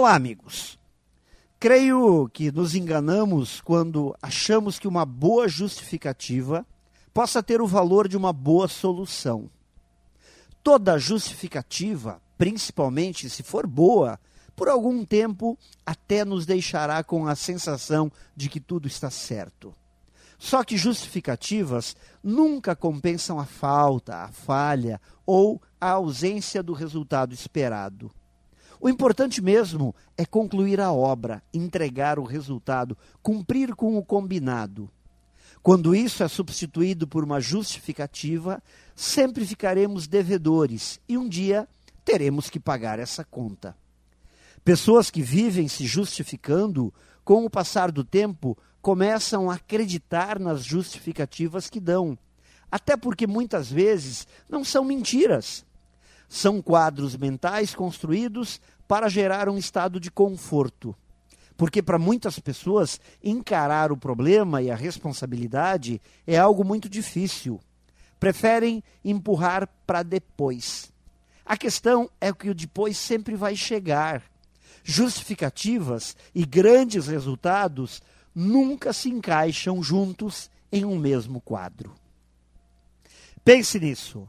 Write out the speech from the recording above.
Olá, amigos. Creio que nos enganamos quando achamos que uma boa justificativa possa ter o valor de uma boa solução. Toda justificativa, principalmente se for boa, por algum tempo até nos deixará com a sensação de que tudo está certo. Só que justificativas nunca compensam a falta, a falha ou a ausência do resultado esperado. O importante mesmo é concluir a obra, entregar o resultado, cumprir com o combinado. Quando isso é substituído por uma justificativa, sempre ficaremos devedores e um dia teremos que pagar essa conta. Pessoas que vivem se justificando, com o passar do tempo, começam a acreditar nas justificativas que dão. Até porque muitas vezes não são mentiras. São quadros mentais construídos para gerar um estado de conforto. Porque para muitas pessoas, encarar o problema e a responsabilidade é algo muito difícil. Preferem empurrar para depois. A questão é que o depois sempre vai chegar. Justificativas e grandes resultados nunca se encaixam juntos em um mesmo quadro. Pense nisso